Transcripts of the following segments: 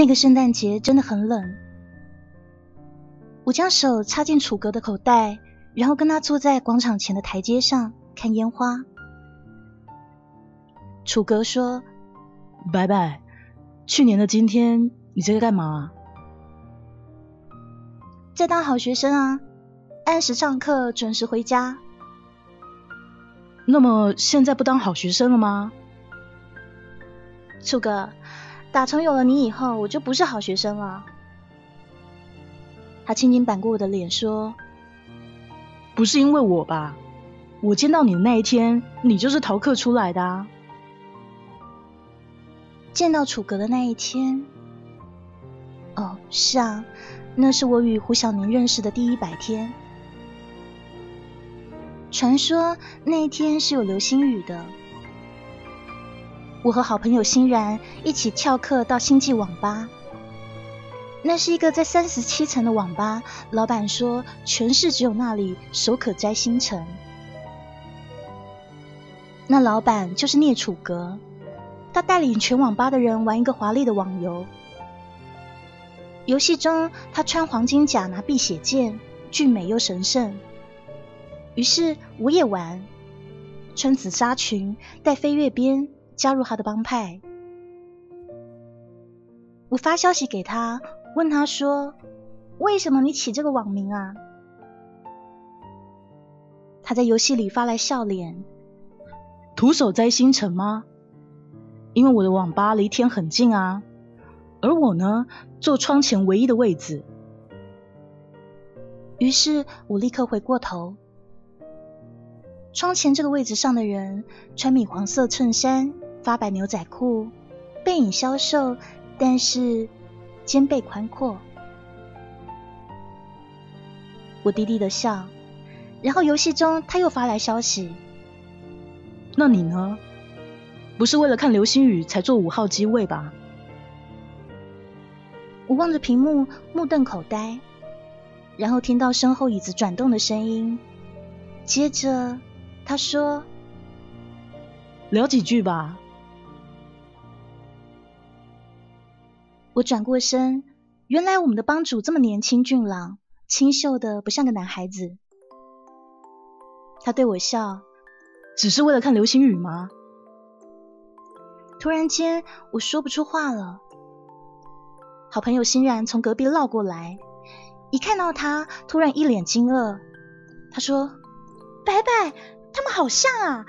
那个圣诞节真的很冷，我将手插进楚格的口袋，然后跟他坐在广场前的台阶上看烟花。楚格说：“拜拜，去年的今天你在干嘛？在当好学生啊，按时上课，准时回家。那么现在不当好学生了吗？楚格。”打从有了你以后，我就不是好学生了。他轻轻扳过我的脸，说：“不是因为我吧？我见到你的那一天，你就是逃课出来的啊。”见到楚格的那一天，哦，是啊，那是我与胡小宁认识的第一百天。传说那一天是有流星雨的。我和好朋友欣然一起翘课到星际网吧。那是一个在三十七层的网吧，老板说全市只有那里手可摘星辰。那老板就是聂楚阁，他带领全网吧的人玩一个华丽的网游。游戏中，他穿黄金甲，拿碧血剑，俊美又神圣。于是我也玩，穿紫纱裙，戴飞跃鞭。加入他的帮派，我发消息给他，问他说：“为什么你起这个网名啊？”他在游戏里发来笑脸：“徒手摘星辰吗？因为我的网吧离天很近啊，而我呢，坐窗前唯一的位置。”于是我立刻回过头，窗前这个位置上的人穿米黄色衬衫。发白牛仔裤，背影消瘦，但是肩背宽阔。我低低的笑，然后游戏中他又发来消息。那你呢？不是为了看流星雨才坐五号机位吧？我望着屏幕，目瞪口呆，然后听到身后椅子转动的声音。接着他说：“聊几句吧。”我转过身，原来我们的帮主这么年轻俊朗，清秀的不像个男孩子。他对我笑，只是为了看流星雨吗？突然间，我说不出话了。好朋友欣然从隔壁绕过来，一看到他，突然一脸惊愕。他说：“白白，他们好像啊！”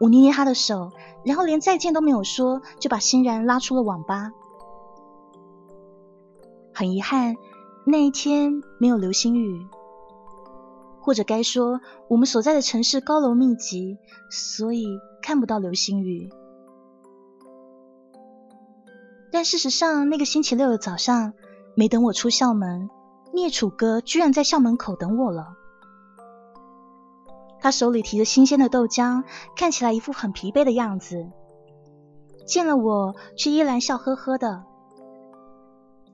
我捏捏他的手，然后连再见都没有说，就把欣然拉出了网吧。很遗憾，那一天没有流星雨，或者该说我们所在的城市高楼密集，所以看不到流星雨。但事实上，那个星期六的早上，没等我出校门，聂楚哥居然在校门口等我了。他手里提着新鲜的豆浆，看起来一副很疲惫的样子。见了我，却依然笑呵呵的。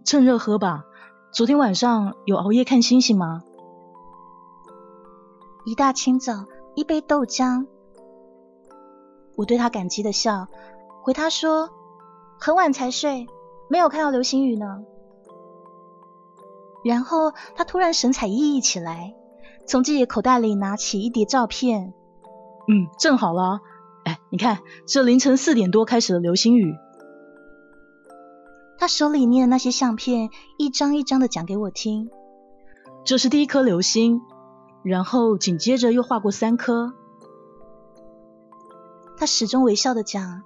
趁热喝吧。昨天晚上有熬夜看星星吗？一大清早，一杯豆浆。我对他感激的笑，回他说：“很晚才睡，没有看到流星雨呢。”然后他突然神采奕奕起来，从自己的口袋里拿起一叠照片。嗯，正好了。哎，你看，这凌晨四点多开始的流星雨。他手里捏的那些相片，一张一张的讲给我听。这是第一颗流星，然后紧接着又画过三颗。他始终微笑的讲，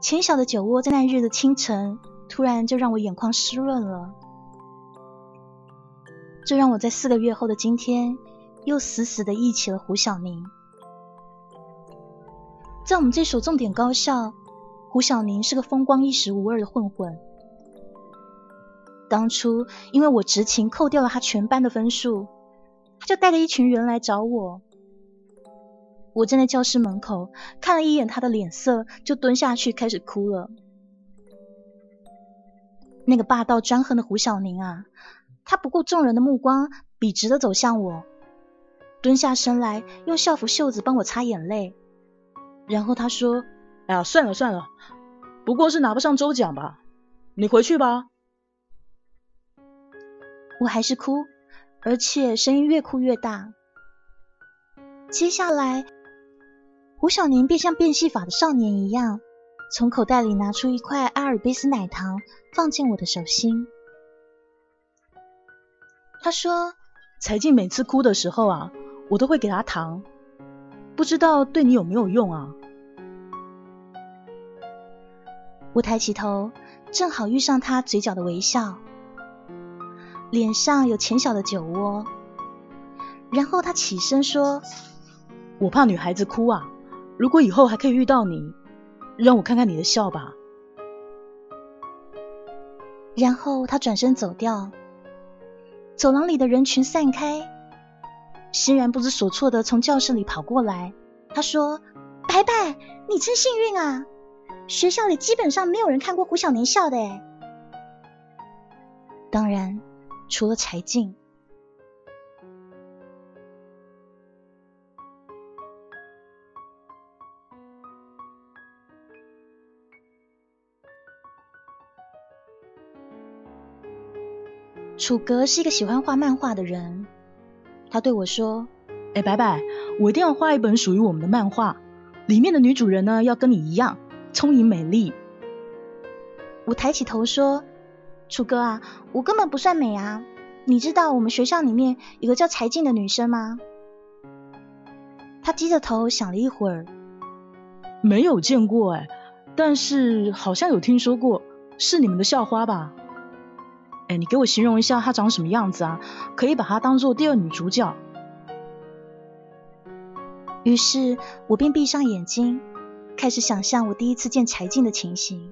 浅小的酒窝在那日的清晨，突然就让我眼眶湿润了。这让我在四个月后的今天，又死死的忆起了胡小宁。在我们这所重点高校，胡小宁是个风光一时无二的混混。当初因为我执勤扣掉了他全班的分数，他就带着一群人来找我。我站在教室门口看了一眼他的脸色，就蹲下去开始哭了。那个霸道专横的胡小宁啊，他不顾众人的目光，笔直的走向我，蹲下身来，用校服袖子帮我擦眼泪。然后他说：“哎呀，算了算了，不过是拿不上周奖吧，你回去吧。”我还是哭，而且声音越哭越大。接下来，胡小宁便像变戏法的少年一样，从口袋里拿出一块阿尔卑斯奶糖，放进我的手心。他说：“才静每次哭的时候啊，我都会给她糖，不知道对你有没有用啊？”我抬起头，正好遇上他嘴角的微笑。脸上有浅小的酒窝，然后他起身说：“我怕女孩子哭啊，如果以后还可以遇到你，让我看看你的笑吧。”然后他转身走掉，走廊里的人群散开，欣然不知所措的从教室里跑过来。他说：“白白，你真幸运啊，学校里基本上没有人看过胡小年笑的哎。”当然。除了柴静，楚格是一个喜欢画漫画的人。他对我说：“哎，白白，我一定要画一本属于我们的漫画，里面的女主人呢要跟你一样聪颖美丽。”我抬起头说。楚哥啊，我根本不算美啊！你知道我们学校里面有个叫柴静的女生吗？他低着头想了一会儿，没有见过哎，但是好像有听说过，是你们的校花吧？哎，你给我形容一下她长什么样子啊？可以把她当做第二女主角。于是我便闭上眼睛，开始想象我第一次见柴静的情形。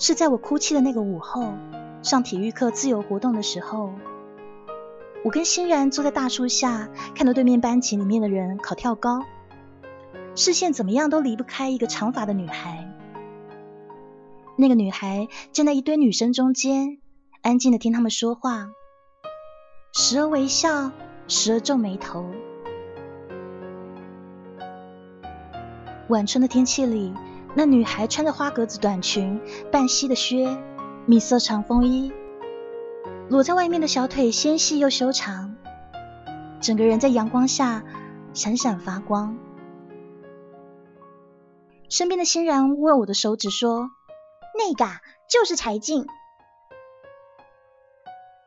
是在我哭泣的那个午后，上体育课自由活动的时候，我跟欣然坐在大树下，看到对面班级里面的人考跳高，视线怎么样都离不开一个长发的女孩。那个女孩站在一堆女生中间，安静的听他们说话，时而微笑，时而皱眉头。晚春的天气里。那女孩穿着花格子短裙、半膝的靴、米色长风衣，裸在外面的小腿纤细又修长，整个人在阳光下闪闪发光。身边的欣然握我的手指说：“那个就是柴静。”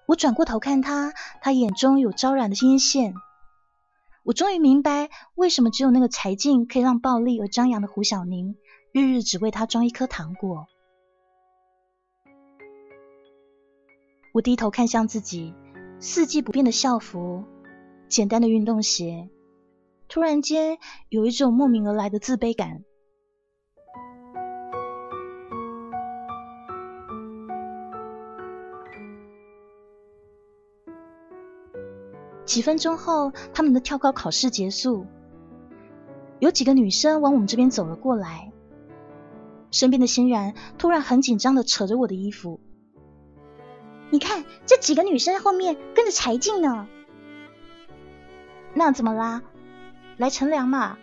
我转过头看他，他眼中有昭然的阴线。我终于明白，为什么只有那个柴静可以让暴力而张扬的胡小宁。日日只为他装一颗糖果。我低头看向自己四季不变的校服，简单的运动鞋，突然间有一种莫名而来的自卑感。几分钟后，他们的跳高考试结束，有几个女生往我们这边走了过来。身边的欣然突然很紧张的扯着我的衣服，你看这几个女生后面跟着柴静呢，那怎么啦？来乘凉嘛？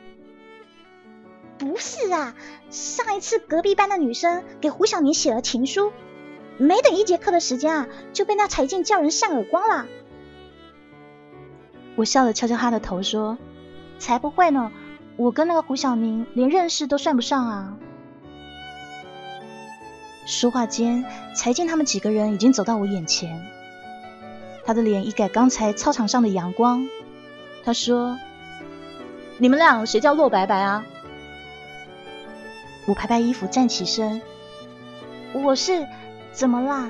不是啊，上一次隔壁班的女生给胡小宁写了情书，没等一节课的时间啊，就被那柴静叫人扇耳光了。我笑着敲敲他的头说：“才不会呢，我跟那个胡小宁连认识都算不上啊。”说话间，才见他们几个人已经走到我眼前。他的脸一改刚才操场上的阳光。他说：“你们俩谁叫洛白白啊？”我拍拍衣服站起身：“我是，怎么啦？”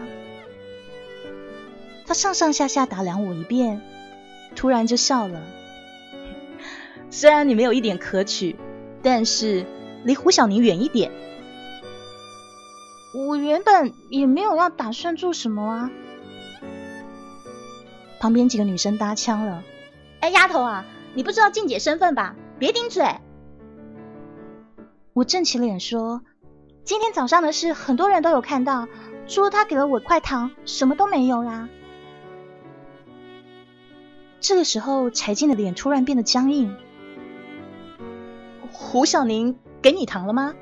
他上上下下打量我一遍，突然就笑了：“ 虽然你没有一点可取，但是离胡小宁远一点。我原本也没有要打算做什么啊。旁边几个女生搭腔了：“哎，丫头啊，你不知道静姐身份吧？别顶嘴。”我正起脸说：“今天早上的事，很多人都有看到，除了她给了我块糖，什么都没有啦。”这个时候，柴静的脸突然变得僵硬。胡小宁给你糖了吗？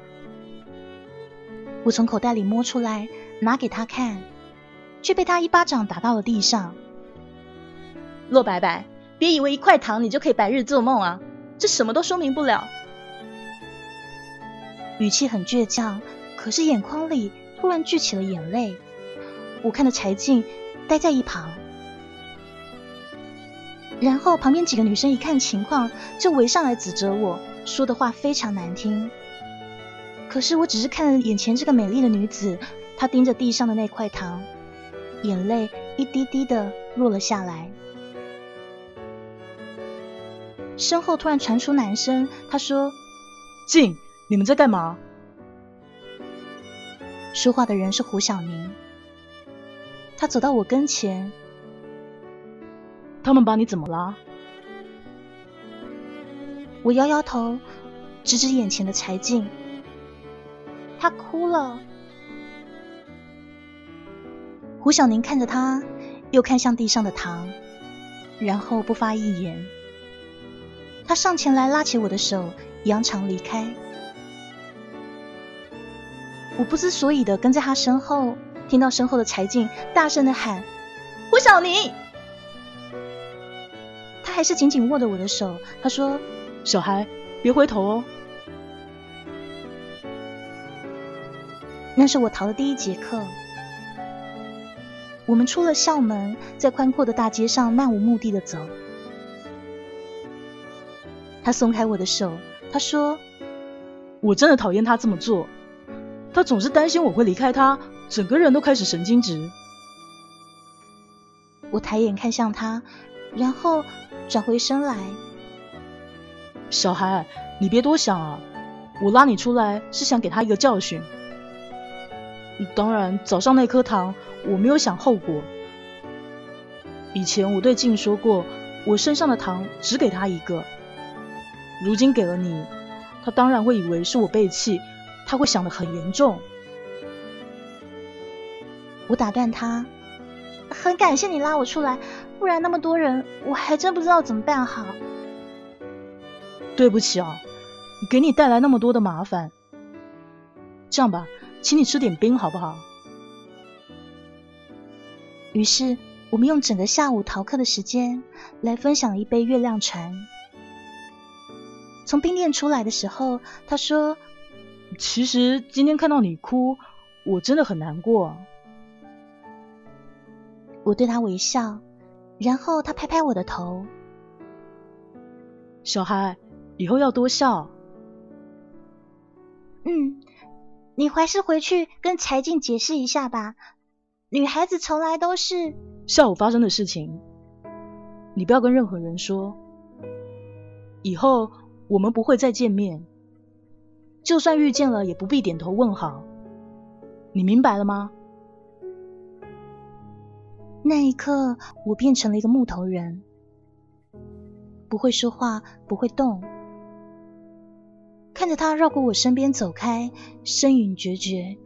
我从口袋里摸出来，拿给他看，却被他一巴掌打到了地上。洛白白，别以为一块糖你就可以白日做梦啊！这什么都说明不了。语气很倔强，可是眼眶里突然聚起了眼泪。我看着柴静待在一旁，然后旁边几个女生一看情况，就围上来指责我，说的话非常难听。可是我只是看着眼前这个美丽的女子，她盯着地上的那块糖，眼泪一滴滴的落了下来。身后突然传出男声，他说：“静，你们在干嘛？”说话的人是胡小宁。他走到我跟前，他们把你怎么了？我摇摇头，指指眼前的柴静。他哭了。胡小宁看着他，又看向地上的糖，然后不发一言。他上前来拉起我的手，扬长离开。我不知所以的跟在他身后，听到身后的柴静大声的喊：“胡小宁！”他还是紧紧握着我的手。他说：“小孩，别回头哦。”那是我逃的第一节课。我们出了校门，在宽阔的大街上漫无目的的走。他松开我的手，他说：“我真的讨厌他这么做，他总是担心我会离开他，整个人都开始神经质。”我抬眼看向他，然后转回身来：“小孩，你别多想啊，我拉你出来是想给他一个教训。当然，早上那颗糖我没有想后果。以前我对静说过，我身上的糖只给他一个。”如今给了你，他当然会以为是我背弃，他会想得很严重。我打断他，很感谢你拉我出来，不然那么多人，我还真不知道怎么办好。对不起啊，给你带来那么多的麻烦。这样吧，请你吃点冰好不好？于是我们用整个下午逃课的时间来分享一杯月亮船。从冰店出来的时候，他说：“其实今天看到你哭，我真的很难过。”我对他微笑，然后他拍拍我的头：“小孩，以后要多笑。”嗯，你还是回去跟柴静解释一下吧。女孩子从来都是下午发生的事情，你不要跟任何人说。以后。我们不会再见面，就算遇见了，也不必点头问好。你明白了吗？那一刻，我变成了一个木头人，不会说话，不会动。看着他绕过我身边走开，身影决绝。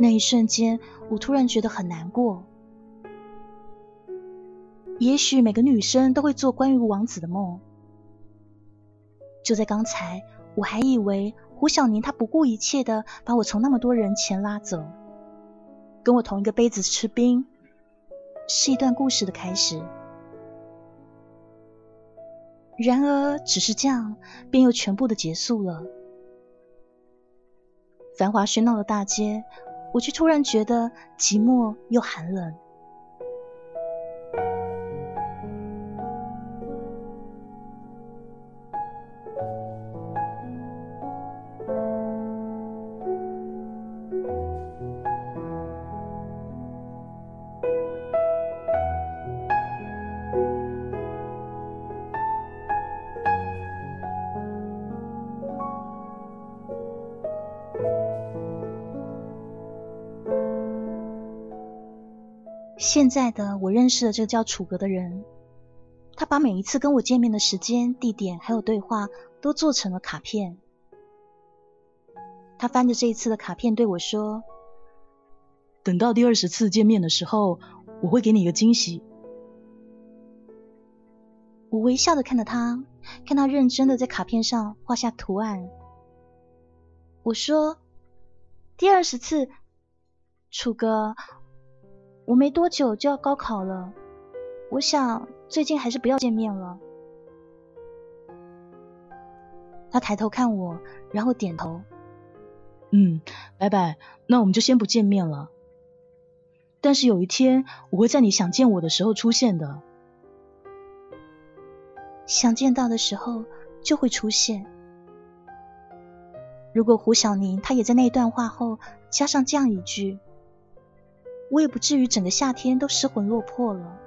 那一瞬间，我突然觉得很难过。也许每个女生都会做关于王子的梦。就在刚才，我还以为胡小宁他不顾一切的把我从那么多人前拉走，跟我同一个杯子吃冰，是一段故事的开始。然而，只是这样，便又全部的结束了。繁华喧闹的大街，我却突然觉得寂寞又寒冷。现在的我认识了这个叫楚格的人，他把每一次跟我见面的时间、地点还有对话都做成了卡片。他翻着这一次的卡片对我说：“等到第二十次见面的时候，我会给你一个惊喜。”我微笑的看着他，看他认真的在卡片上画下图案。我说：“第二十次，楚哥，我没多久就要高考了，我想最近还是不要见面了。”他抬头看我，然后点头：“嗯，拜拜，那我们就先不见面了。但是有一天，我会在你想见我的时候出现的。”想见到的时候就会出现。如果胡小宁他也在那段话后加上这样一句，我也不至于整个夏天都失魂落魄了。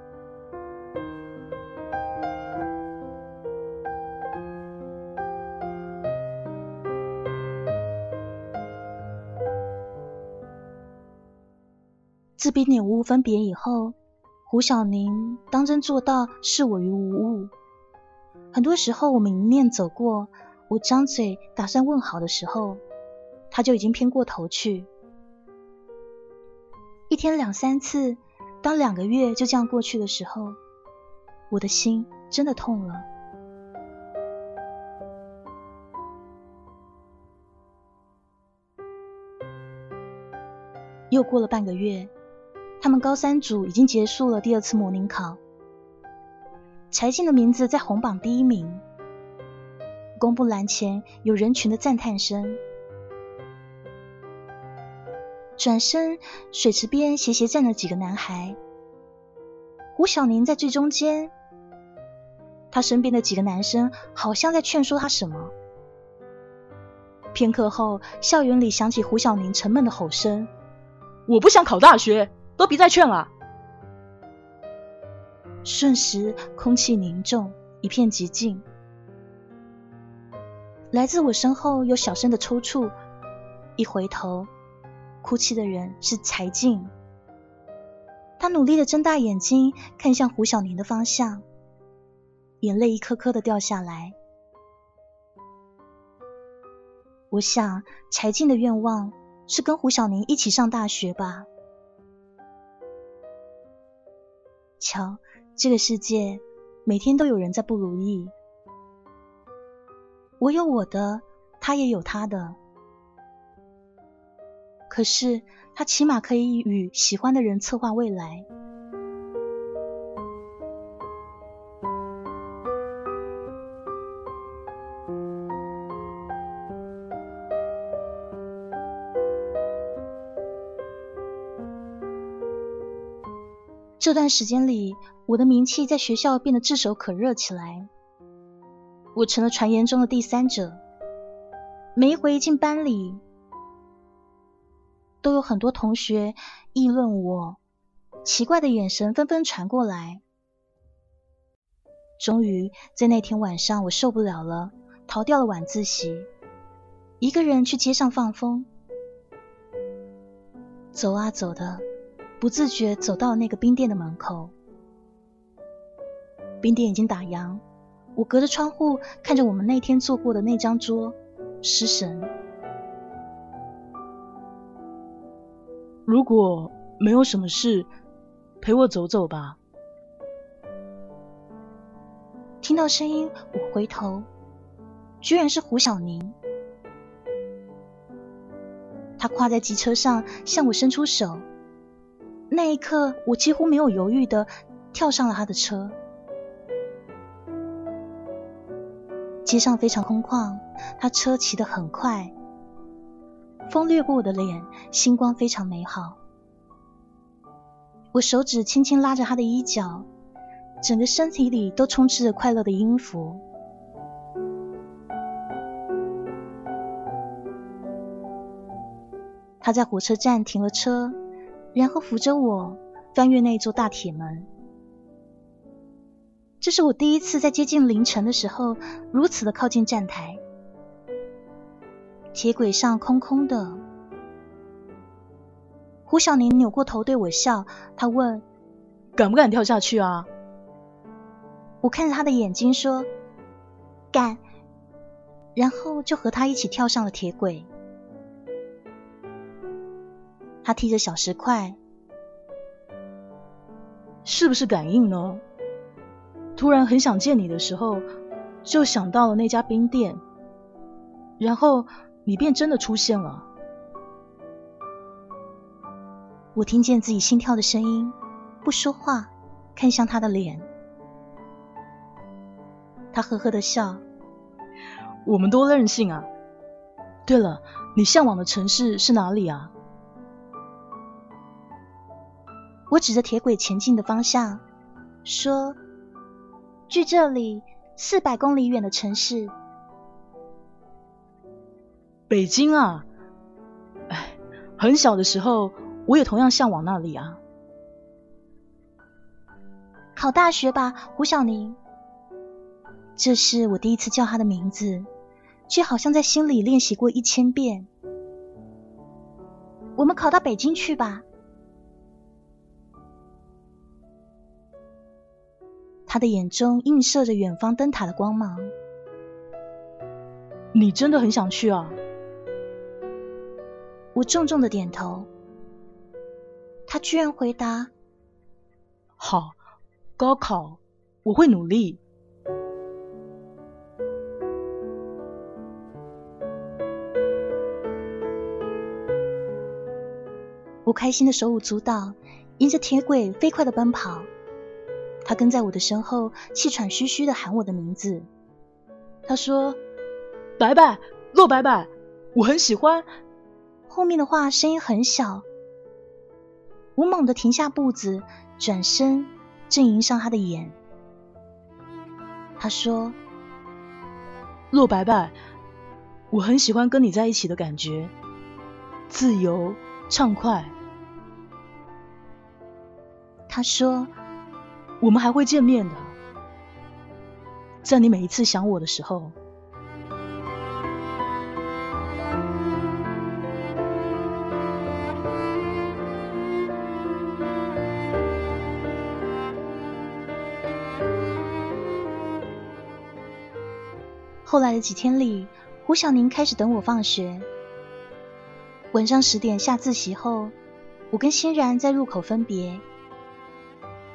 自冰点屋分别以后，胡小宁当真做到视我于无物。很多时候，我们迎面走过，我张嘴打算问好的时候，他就已经偏过头去。一天两三次，当两个月就这样过去的时候，我的心真的痛了。又过了半个月，他们高三组已经结束了第二次模拟考。柴静的名字在红榜第一名，公布栏前有人群的赞叹声。转身，水池边斜斜站了几个男孩，胡小宁在最中间，他身边的几个男生好像在劝说他什么。片刻后，校园里响起胡小宁沉闷的吼声：“我不想考大学，都别再劝了。”瞬时，空气凝重，一片寂静。来自我身后有小声的抽搐，一回头，哭泣的人是柴静。他努力的睁大眼睛看向胡小宁的方向，眼泪一颗颗的掉下来。我想，柴静的愿望是跟胡小宁一起上大学吧。瞧。这个世界每天都有人在不如意，我有我的，他也有他的。可是他起码可以与喜欢的人策划未来。这段时间里，我的名气在学校变得炙手可热起来。我成了传言中的第三者。每一回一进班里，都有很多同学议论我，奇怪的眼神纷纷传过来。终于在那天晚上，我受不了了，逃掉了晚自习，一个人去街上放风。走啊走的。不自觉走到那个冰店的门口，冰店已经打烊。我隔着窗户看着我们那天坐过的那张桌，失神。如果没有什么事，陪我走走吧。听到声音，我回头，居然是胡小宁。他跨在机车上，向我伸出手。那一刻，我几乎没有犹豫的跳上了他的车。街上非常空旷，他车骑得很快，风掠过我的脸，星光非常美好。我手指轻轻拉着他的衣角，整个身体里都充斥着快乐的音符。他在火车站停了车。然后扶着我翻越那座大铁门。这是我第一次在接近凌晨的时候如此的靠近站台。铁轨上空空的。胡小宁扭过头对我笑，他问：“敢不敢跳下去啊？我看着他的眼睛说：“敢。”然后就和他一起跳上了铁轨。他提着小石块，是不是感应呢？突然很想见你的时候，就想到了那家冰店，然后你便真的出现了。我听见自己心跳的声音，不说话，看向他的脸。他呵呵的笑。我们多任性啊！对了，你向往的城市是哪里啊？我指着铁轨前进的方向，说：“距这里四百公里远的城市，北京啊！哎，很小的时候，我也同样向往那里啊。考大学吧，胡小宁。这是我第一次叫他的名字。”却好像在心里练习过一千遍。我们考到北京去吧。他的眼中映射着远方灯塔的光芒。你真的很想去啊？我重重的点头。他居然回答：“好，高考我会努力。”我开心的手舞足蹈，沿着铁轨飞快的奔跑。他跟在我的身后，气喘吁吁的喊我的名字。他说：“白白，洛白白，我很喜欢。”后面的话声音很小。我猛地停下步子，转身正迎上他的眼。他说：“洛白白，我很喜欢跟你在一起的感觉，自由。”畅快。他说：“我们还会见面的，在你每一次想我的时候。”后来的几天里，胡小宁开始等我放学。晚上十点下自习后，我跟欣然在入口分别。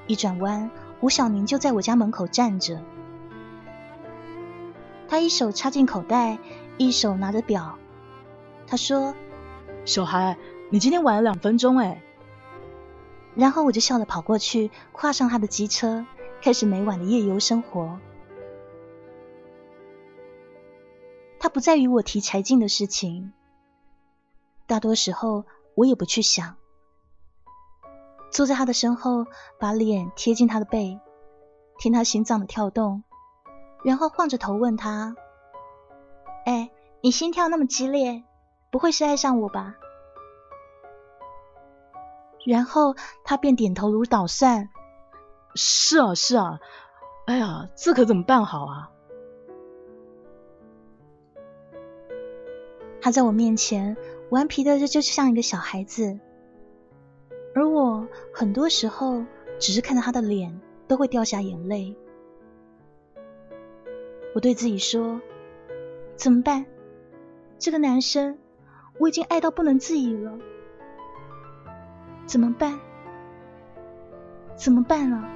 一转弯，胡小宁就在我家门口站着。他一手插进口袋，一手拿着表。他说：“小孩，你今天晚了两分钟哎。”然后我就笑着跑过去，跨上他的机车，开始每晚的夜游生活。他不再与我提柴静的事情。大多时候，我也不去想。坐在他的身后，把脸贴近他的背，听他心脏的跳动，然后晃着头问他：“哎，你心跳那么激烈，不会是爱上我吧？”然后他便点头如捣蒜：“是啊，是啊。哎呀，这可怎么办好啊？”他在我面前。顽皮的，这就像一个小孩子，而我很多时候只是看到他的脸，都会掉下眼泪。我对自己说：“怎么办？这个男生我已经爱到不能自已了，怎么办？怎么办啊？”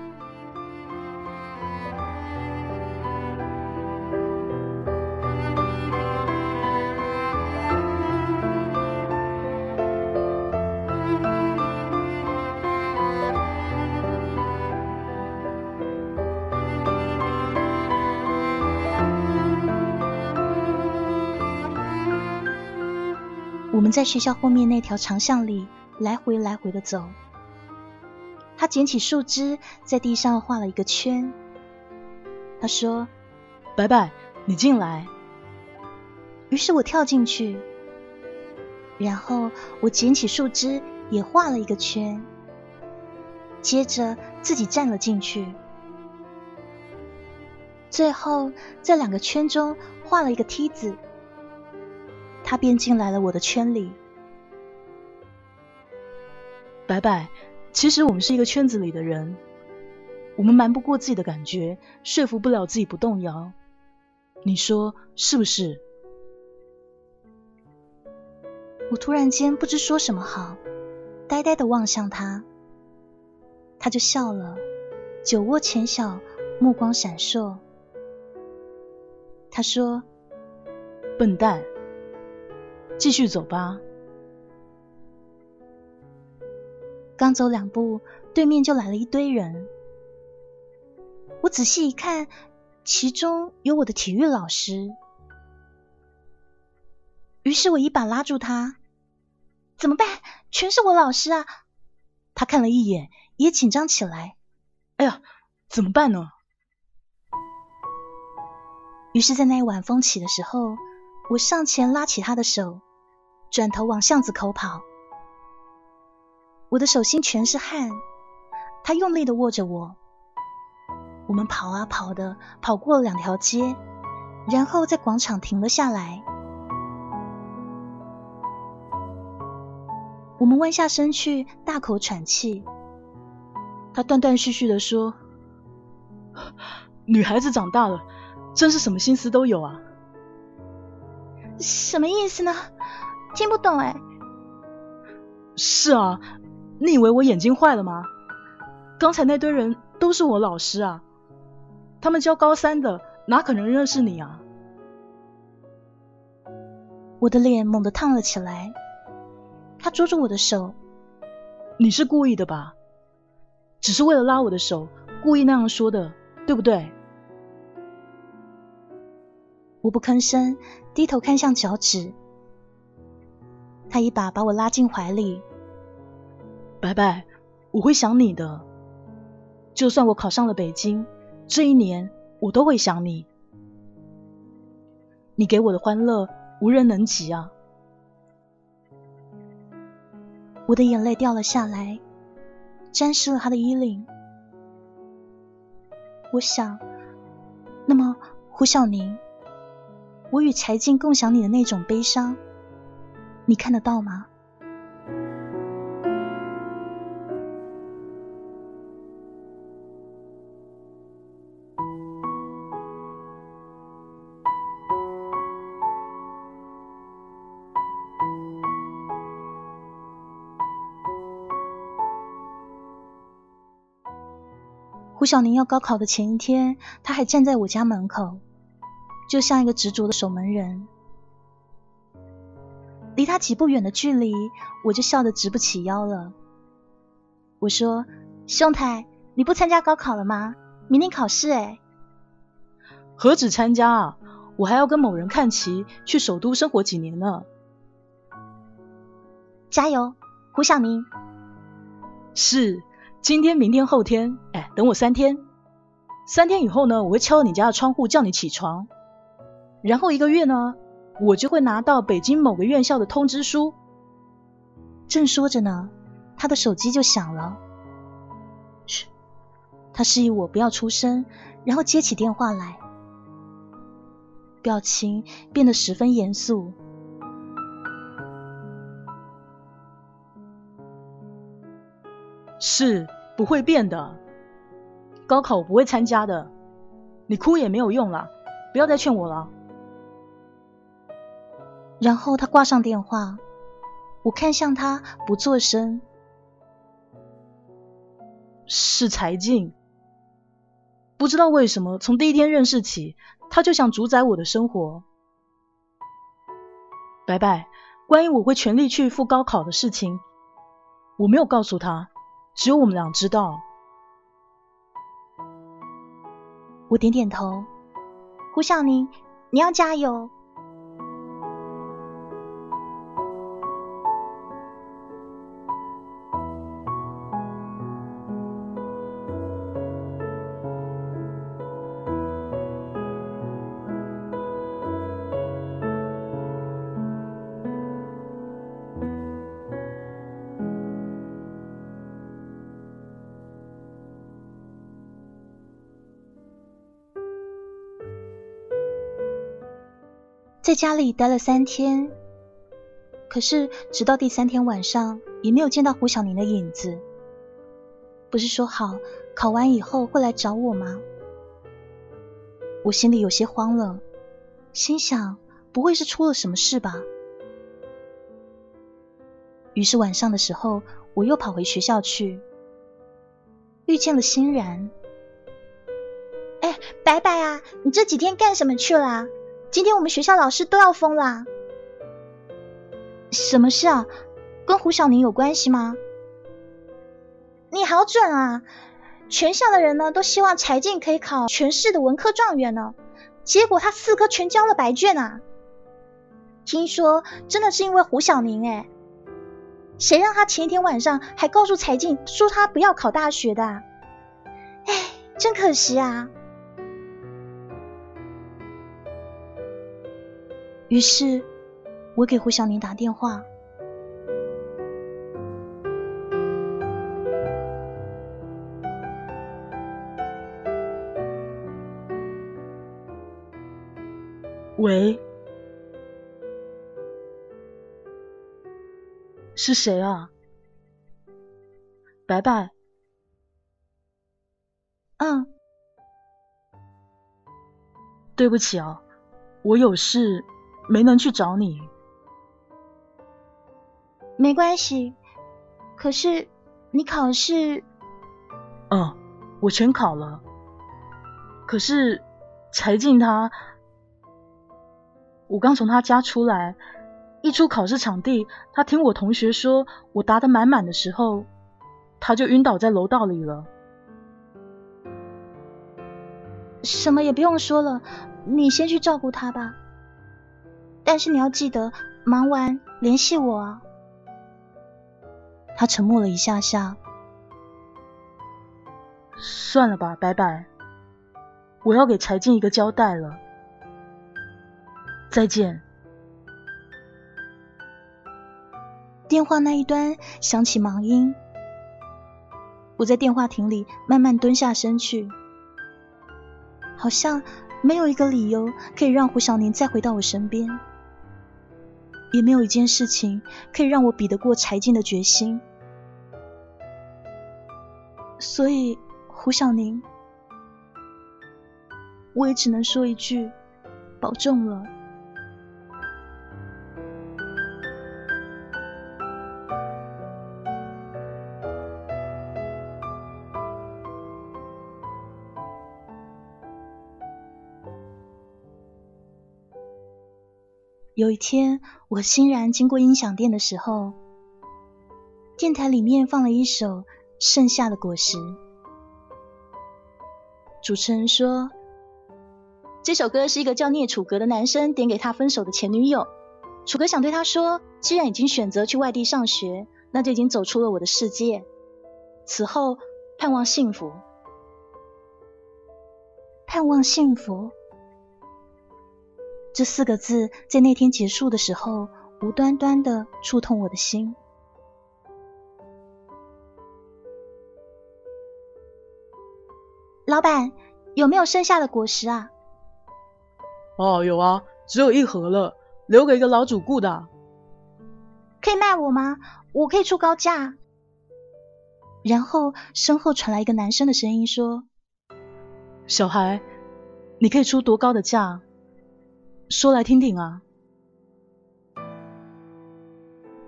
我们在学校后面那条长巷里来回来回的走。他捡起树枝，在地上画了一个圈。他说：“白白，你进来。”于是我跳进去，然后我捡起树枝，也画了一个圈，接着自己站了进去，最后在两个圈中画了一个梯子。他便进来了我的圈里。白白，其实我们是一个圈子里的人，我们瞒不过自己的感觉，说服不了自己不动摇。你说是不是？我突然间不知说什么好，呆呆的望向他，他就笑了，酒窝浅小，目光闪烁。他说：“笨蛋，继续走吧。”刚走两步，对面就来了一堆人。我仔细一看，其中有我的体育老师。于是我一把拉住他。怎么办？全是我老师啊！他看了一眼，也紧张起来。哎呀，怎么办呢？于是，在那晚风起的时候，我上前拉起他的手，转头往巷子口跑。我的手心全是汗，他用力的握着我。我们跑啊跑的，跑过了两条街，然后在广场停了下来。我们弯下身去，大口喘气。他断断续续的说：“女孩子长大了，真是什么心思都有啊。”什么意思呢？听不懂哎。是啊，你以为我眼睛坏了吗？刚才那堆人都是我老师啊，他们教高三的，哪可能认识你啊？我的脸猛地烫了起来。他捉住我的手，你是故意的吧？只是为了拉我的手，故意那样说的，对不对？我不吭声，低头看向脚趾。他一把把我拉进怀里。白白，我会想你的。就算我考上了北京，这一年我都会想你。你给我的欢乐，无人能及啊。我的眼泪掉了下来，沾湿了他的衣领。我想，那么胡小宁，我与柴静共享你的那种悲伤，你看得到吗？胡小宁要高考的前一天，他还站在我家门口，就像一个执着的守门人。离他几步远的距离，我就笑得直不起腰了。我说：“兄台，你不参加高考了吗？明天考试哎。”何止参加啊，我还要跟某人看齐，去首都生活几年呢。加油，胡晓明。是。今天、明天、后天，哎，等我三天。三天以后呢，我会敲你家的窗户叫你起床。然后一个月呢，我就会拿到北京某个院校的通知书。正说着呢，他的手机就响了。嘘，他示意我不要出声，然后接起电话来，表情变得十分严肃。是不会变的，高考我不会参加的，你哭也没有用了，不要再劝我了。然后他挂上电话，我看向他，不作声。是柴静，不知道为什么，从第一天认识起，他就想主宰我的生活。白白，关于我会全力去赴高考的事情，我没有告诉他。只有我们俩知道。我点点头，胡小宁，你要加油。在家里待了三天，可是直到第三天晚上，也没有见到胡小宁的影子。不是说好考完以后会来找我吗？我心里有些慌了，心想不会是出了什么事吧。于是晚上的时候，我又跑回学校去，遇见了欣然。哎，白白啊，你这几天干什么去了？今天我们学校老师都要疯了。什么事啊？跟胡小宁有关系吗？你好准啊！全校的人呢都希望柴静可以考全市的文科状元呢，结果他四科全交了白卷啊！听说真的是因为胡小宁哎，谁让他前一天晚上还告诉柴静说他不要考大学的？哎，真可惜啊！于是，我给胡小宁打电话。喂，是谁啊？白白。嗯，对不起啊，我有事没能去找你。没关系，可是你考试……嗯，我全考了。可是柴静她……我刚从他家出来，一出考试场地，他听我同学说我答得满满的时候，他就晕倒在楼道里了。什么也不用说了，你先去照顾他吧。但是你要记得，忙完联系我啊。他沉默了一下下，算了吧，拜拜。我要给柴静一个交代了。再见。电话那一端响起忙音，我在电话亭里慢慢蹲下身去，好像没有一个理由可以让胡小宁再回到我身边，也没有一件事情可以让我比得过柴静的决心，所以胡小宁，我也只能说一句，保重了。有一天，我欣然经过音响店的时候，电台里面放了一首《盛夏的果实》。主持人说，这首歌是一个叫聂楚格的男生点给他分手的前女友。楚格想对他说，既然已经选择去外地上学，那就已经走出了我的世界。此后，盼望幸福，盼望幸福。这四个字在那天结束的时候，无端端的触痛我的心。老板，有没有剩下的果实啊？哦，有啊，只有一盒了，留给一个老主顾的。可以卖我吗？我可以出高价。然后身后传来一个男生的声音说：“小孩，你可以出多高的价？”说来听听啊！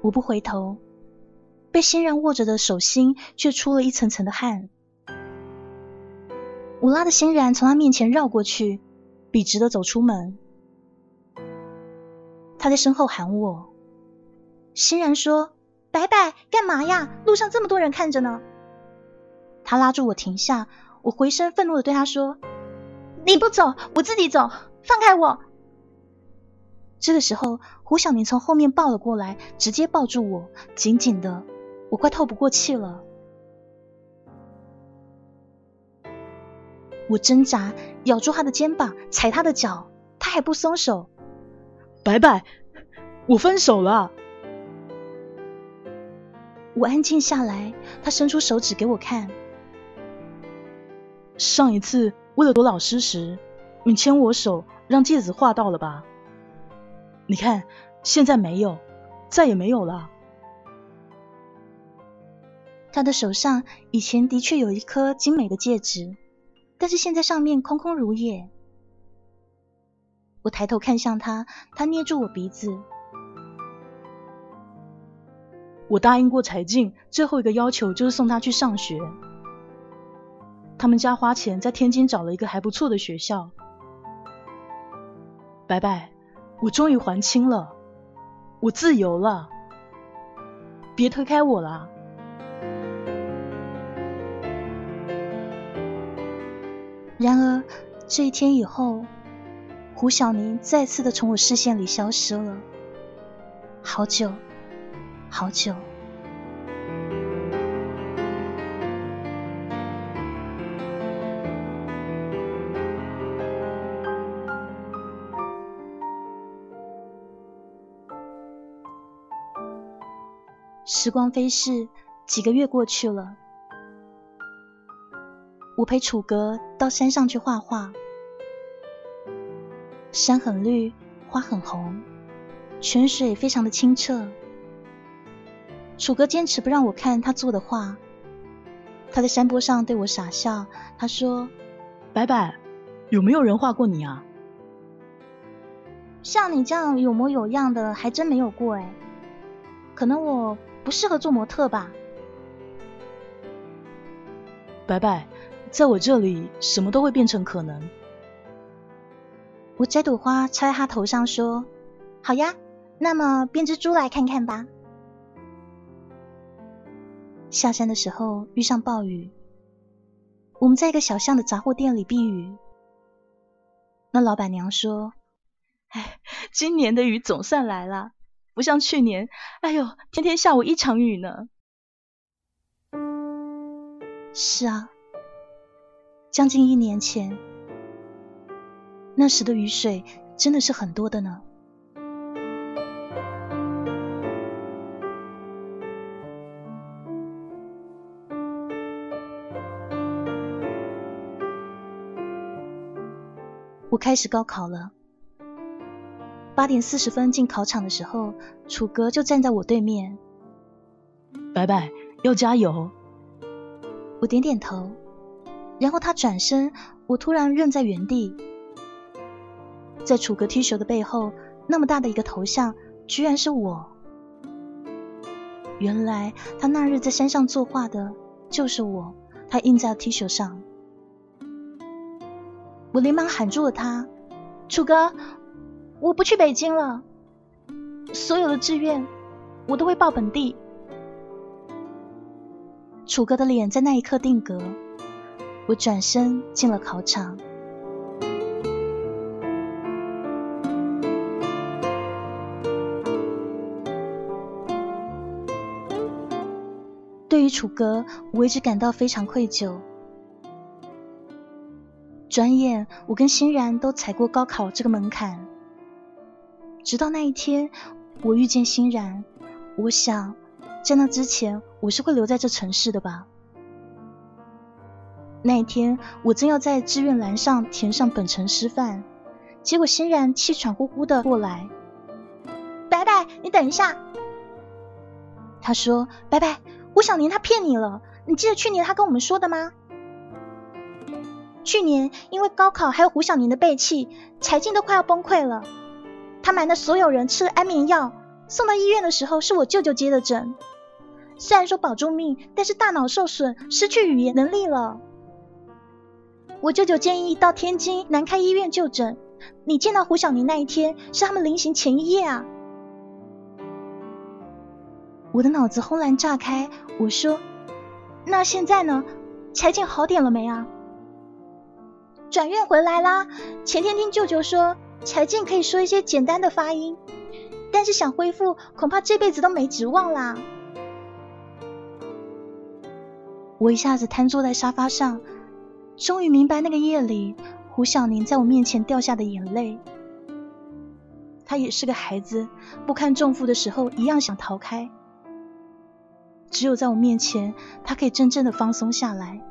我不回头，被欣然握着的手心却出了一层层的汗。我拉着欣然从他面前绕过去，笔直的走出门。他在身后喊我，欣然说：“白白，干嘛呀？路上这么多人看着呢。”他拉住我停下，我回身愤怒的对他说：“你不走，我自己走，放开我！”这个时候，胡小明从后面抱了过来，直接抱住我，紧紧的，我快透不过气了。我挣扎，咬住他的肩膀，踩他的脚，他还不松手。白白，我分手了。我安静下来，他伸出手指给我看。上一次为了躲老师时，你牵我手，让戒指划到了吧？你看，现在没有，再也没有了。他的手上以前的确有一颗精美的戒指，但是现在上面空空如也。我抬头看向他，他捏住我鼻子。我答应过柴静，最后一个要求就是送他去上学。他们家花钱在天津找了一个还不错的学校。白白，我终于还清了，我自由了，别推开我了。然而这一天以后，胡小宁再次的从我视线里消失了，好久，好久。时光飞逝，几个月过去了。我陪楚格到山上去画画，山很绿，花很红，泉水非常的清澈。楚格坚持不让我看他做的画，他在山坡上对我傻笑。他说：“白白，有没有人画过你啊？像你这样有模有样的，还真没有过哎。可能我……”不适合做模特吧，白白，在我这里什么都会变成可能。我摘朵花插在他头上说：“好呀，那么变只猪来看看吧。”下山的时候遇上暴雨，我们在一个小巷的杂货店里避雨。那老板娘说：“哎，今年的雨总算来了。”不像去年，哎呦，天天下午一场雨呢。是啊，将近一年前，那时的雨水真的是很多的呢。我开始高考了。八点四十分进考场的时候，楚格就站在我对面。白白，要加油！我点点头，然后他转身，我突然愣在原地。在楚格 T 恤的背后，那么大的一个头像，居然是我。原来他那日在山上作画的就是我，他印在了 T 恤上。我连忙喊住了他：“楚哥！”我不去北京了，所有的志愿我都会报本地。楚哥的脸在那一刻定格，我转身进了考场。对于楚哥，我一直感到非常愧疚。转眼，我跟欣然都踩过高考这个门槛。直到那一天，我遇见欣然，我想，在那之前，我是会留在这城市的吧。那一天，我正要在志愿栏上填上本城师范，结果欣然气喘呼呼的过来。白白，你等一下。他说：“白白，胡小宁他骗你了，你记得去年他跟我们说的吗？去年因为高考还有胡小宁的背弃，柴静都快要崩溃了。”他瞒着所有人吃了安眠药，送到医院的时候是我舅舅接的诊。虽然说保住命，但是大脑受损，失去语言能力了。我舅舅建议到天津南开医院就诊。你见到胡小宁那一天是他们临行前一夜啊！我的脑子轰然炸开，我说：“那现在呢？柴静好点了没啊？”转院回来啦。前天听舅舅说。柴静可以说一些简单的发音，但是想恢复，恐怕这辈子都没指望啦。我一下子瘫坐在沙发上，终于明白那个夜里胡小宁在我面前掉下的眼泪。他也是个孩子，不堪重负的时候一样想逃开，只有在我面前，他可以真正的放松下来。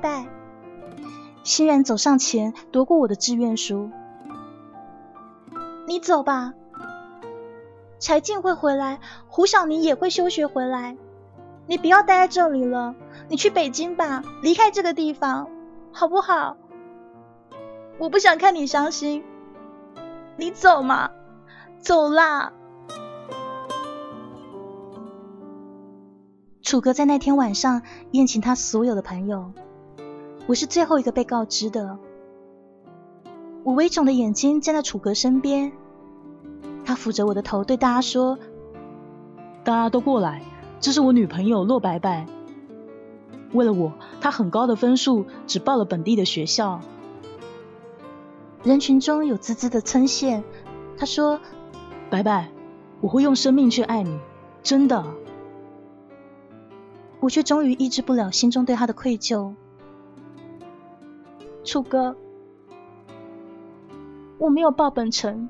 拜。欣然走上前，夺过我的志愿书。你走吧，柴静会回来，胡小宁也会休学回来。你不要待在这里了，你去北京吧，离开这个地方，好不好？我不想看你伤心，你走嘛，走啦。楚哥在那天晚上宴请他所有的朋友，我是最后一个被告知的。我微肿的眼睛站在楚格身边，他抚着我的头对大家说：“大家都过来，这是我女朋友洛白白。为了我，她很高的分数只报了本地的学校。”人群中有滋滋的称羡。他说：“白白，我会用生命去爱你，真的。”我却终于抑制不了心中对他的愧疚。楚哥，我没有报本城。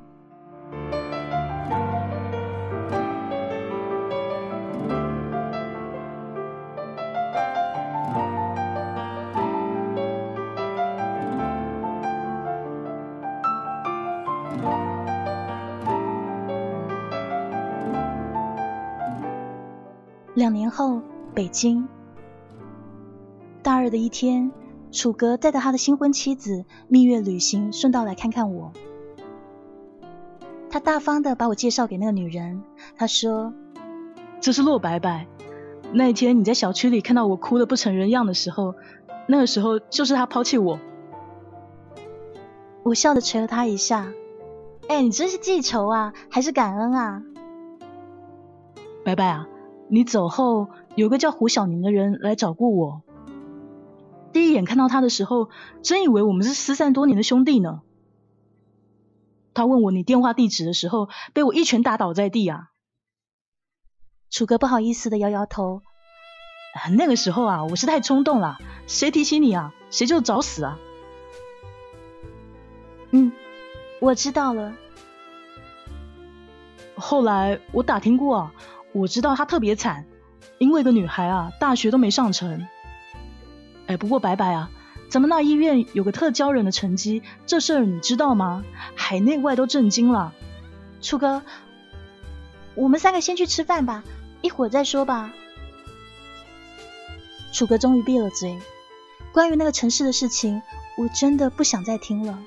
两年后。北京，大二的一天，楚格带着他的新婚妻子蜜月旅行，顺道来看看我。他大方的把我介绍给那个女人，他说：“这是洛白白。那天你在小区里看到我哭的不成人样的时候，那个时候就是他抛弃我。”我笑着捶了他一下：“哎，你这是记仇啊，还是感恩啊？”白白啊，你走后。有个叫胡小宁的人来找过我，第一眼看到他的时候，真以为我们是失散多年的兄弟呢。他问我你电话地址的时候，被我一拳打倒在地啊。楚哥不好意思的摇摇头，那个时候啊，我是太冲动了，谁提起你啊，谁就找死啊。嗯，我知道了。后来我打听过啊，我知道他特别惨。因为个女孩啊，大学都没上成。哎，不过白白啊，咱们那医院有个特骄人的成绩，这事儿你知道吗？海内外都震惊了。楚哥，我们三个先去吃饭吧，一会儿再说吧。楚哥终于闭了嘴。关于那个城市的事情，我真的不想再听了。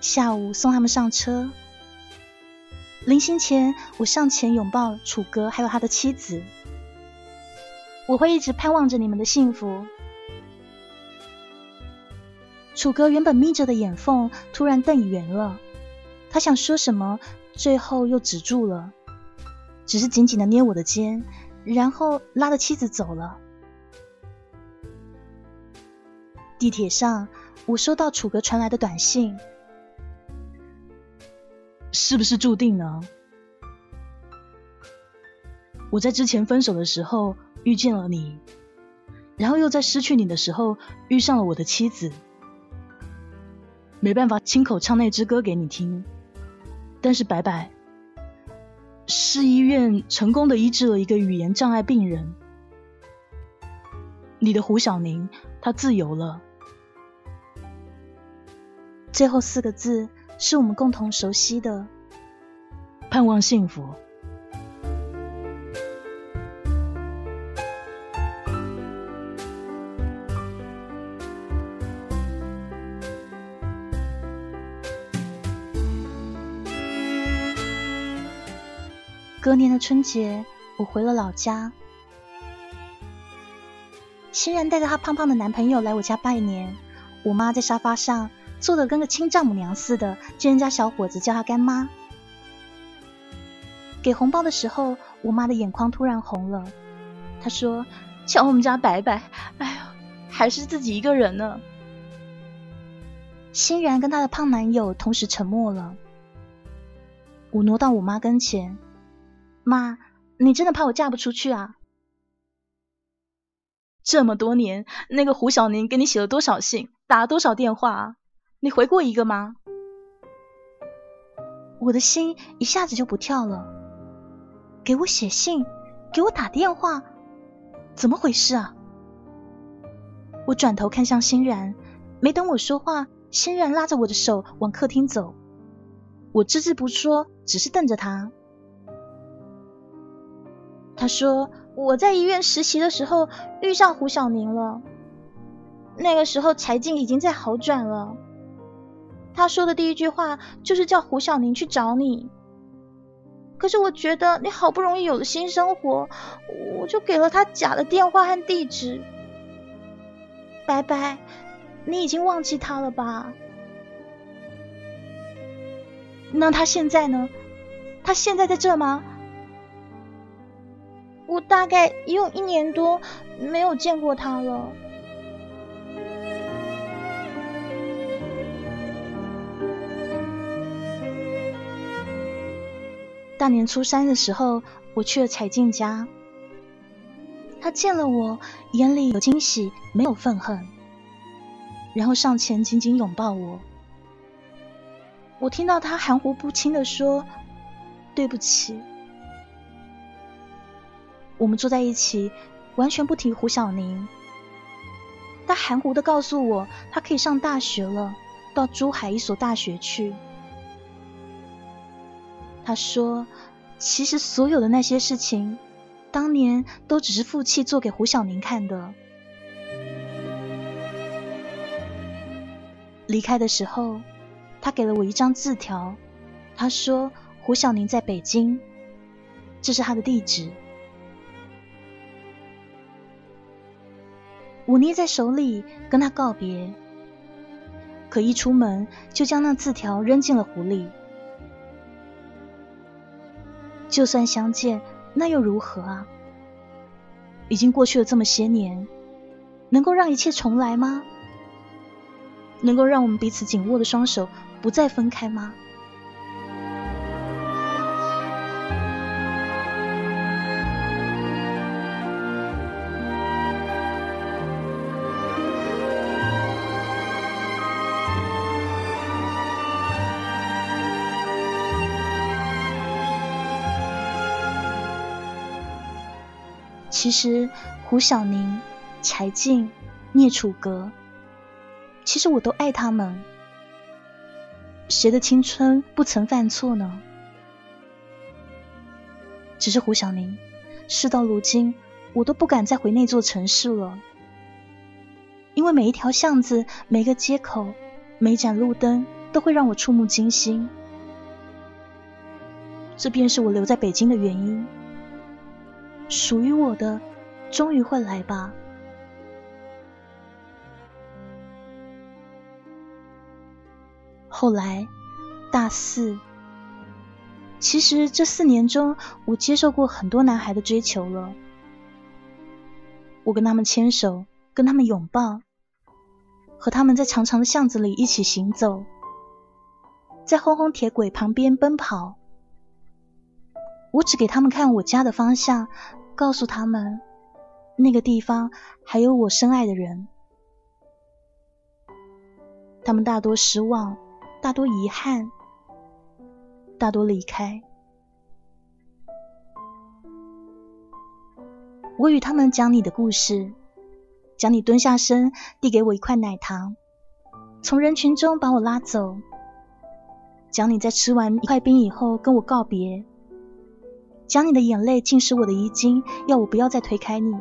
下午送他们上车。临行前，我上前拥抱楚哥，还有他的妻子。我会一直盼望着你们的幸福。楚哥原本眯着的眼缝突然瞪圆了，他想说什么，最后又止住了，只是紧紧的捏我的肩，然后拉着妻子走了。地铁上，我收到楚哥传来的短信。是不是注定呢？我在之前分手的时候遇见了你，然后又在失去你的时候遇上了我的妻子。没办法亲口唱那支歌给你听，但是白白，市医院成功的医治了一个语言障碍病人，你的胡小宁他自由了。最后四个字。是我们共同熟悉的，盼望幸福。隔年的春节，我回了老家，欣然带着她胖胖的男朋友来我家拜年。我妈在沙发上。坐的跟个亲丈母娘似的，见人家小伙子叫她干妈。给红包的时候，我妈的眼眶突然红了。她说：“瞧我们家白白，哎呦，还是自己一个人呢。”欣然跟她的胖男友同时沉默了。我挪到我妈跟前：“妈，你真的怕我嫁不出去啊？这么多年，那个胡小宁给你写了多少信，打了多少电话？”你回过一个吗？我的心一下子就不跳了。给我写信，给我打电话，怎么回事啊？我转头看向欣然，没等我说话，欣然拉着我的手往客厅走。我只字不说，只是瞪着他。他说：“我在医院实习的时候遇上胡小宁了，那个时候柴静已经在好转了。他说的第一句话就是叫胡小宁去找你。可是我觉得你好不容易有了新生活，我就给了他假的电话和地址。拜拜，你已经忘记他了吧？那他现在呢？他现在在这吗？”我大概也有一年多没有见过他了。大年初三的时候，我去了彩静家，他见了我，眼里有惊喜，没有愤恨，然后上前紧紧拥抱我。我听到他含糊不清的说：“对不起。”我们坐在一起，完全不提胡小宁。他含糊的告诉我，他可以上大学了，到珠海一所大学去。他说，其实所有的那些事情，当年都只是负气做给胡小宁看的。离开的时候，他给了我一张字条，他说胡小宁在北京，这是他的地址。我捏在手里跟他告别，可一出门就将那字条扔进了湖里。就算相见，那又如何啊？已经过去了这么些年，能够让一切重来吗？能够让我们彼此紧握的双手不再分开吗？其实胡小宁、柴静、聂楚格，其实我都爱他们。谁的青春不曾犯错呢？只是胡小宁，事到如今，我都不敢再回那座城市了，因为每一条巷子、每个街口、每盏路灯，都会让我触目惊心。这便是我留在北京的原因。属于我的，终于会来吧。后来，大四，其实这四年中，我接受过很多男孩的追求了。我跟他们牵手，跟他们拥抱，和他们在长长的巷子里一起行走，在轰轰铁轨旁边奔跑。我只给他们看我家的方向。告诉他们，那个地方还有我深爱的人。他们大多失望，大多遗憾，大多离开。我与他们讲你的故事，讲你蹲下身递给我一块奶糖，从人群中把我拉走，讲你在吃完一块冰以后跟我告别。将你的眼泪浸湿我的衣襟，要我不要再推开你。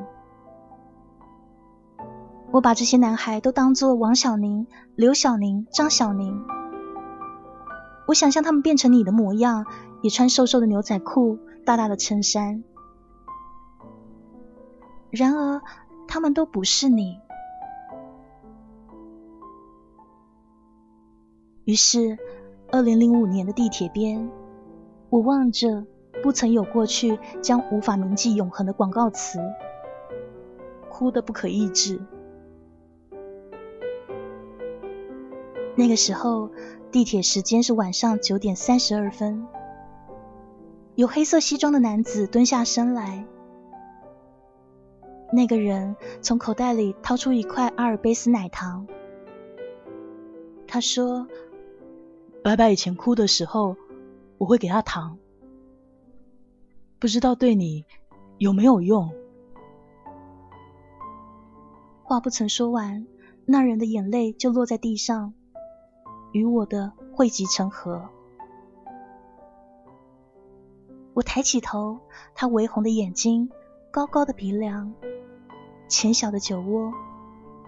我把这些男孩都当作王小宁、刘小宁、张小宁。我想象他们变成你的模样，也穿瘦瘦的牛仔裤、大大的衬衫。然而，他们都不是你。于是，二零零五年的地铁边，我望着。不曾有过去，将无法铭记永恒的广告词，哭得不可抑制。那个时候，地铁时间是晚上九点三十二分。有黑色西装的男子蹲下身来，那个人从口袋里掏出一块阿尔卑斯奶糖。他说：“白白以前哭的时候，我会给他糖。”不知道对你有没有用？话不曾说完，那人的眼泪就落在地上，与我的汇集成河。我抬起头，他微红的眼睛，高高的鼻梁，浅小的酒窝，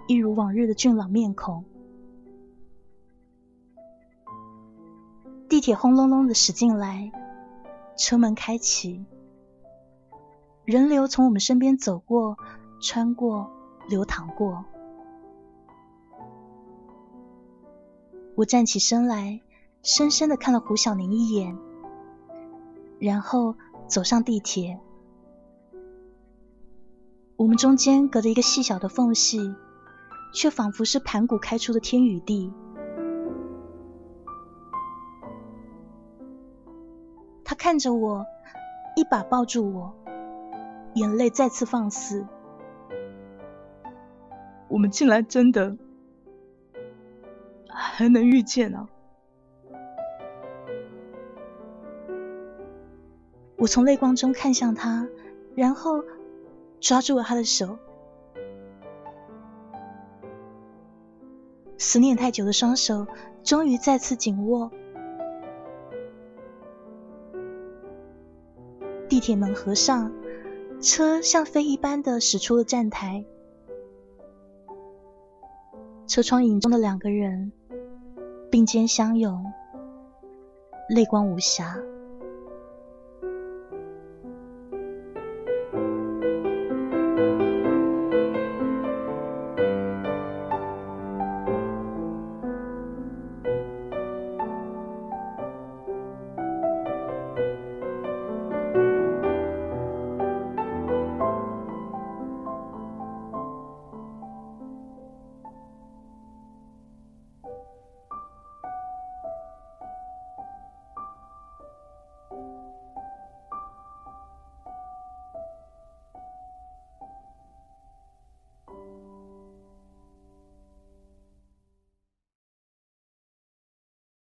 一如往日的俊朗面孔。地铁轰隆隆的驶进来，车门开启，人流从我们身边走过，穿过，流淌过。我站起身来，深深的看了胡小宁一眼。然后走上地铁，我们中间隔着一个细小的缝隙，却仿佛是盘古开出的天与地。他看着我，一把抱住我，眼泪再次放肆。我们竟然真的还能遇见啊！我从泪光中看向他，然后抓住了他的手。思念太久的双手终于再次紧握。地铁门合上，车像飞一般的驶出了站台。车窗影中的两个人并肩相拥，泪光无瑕。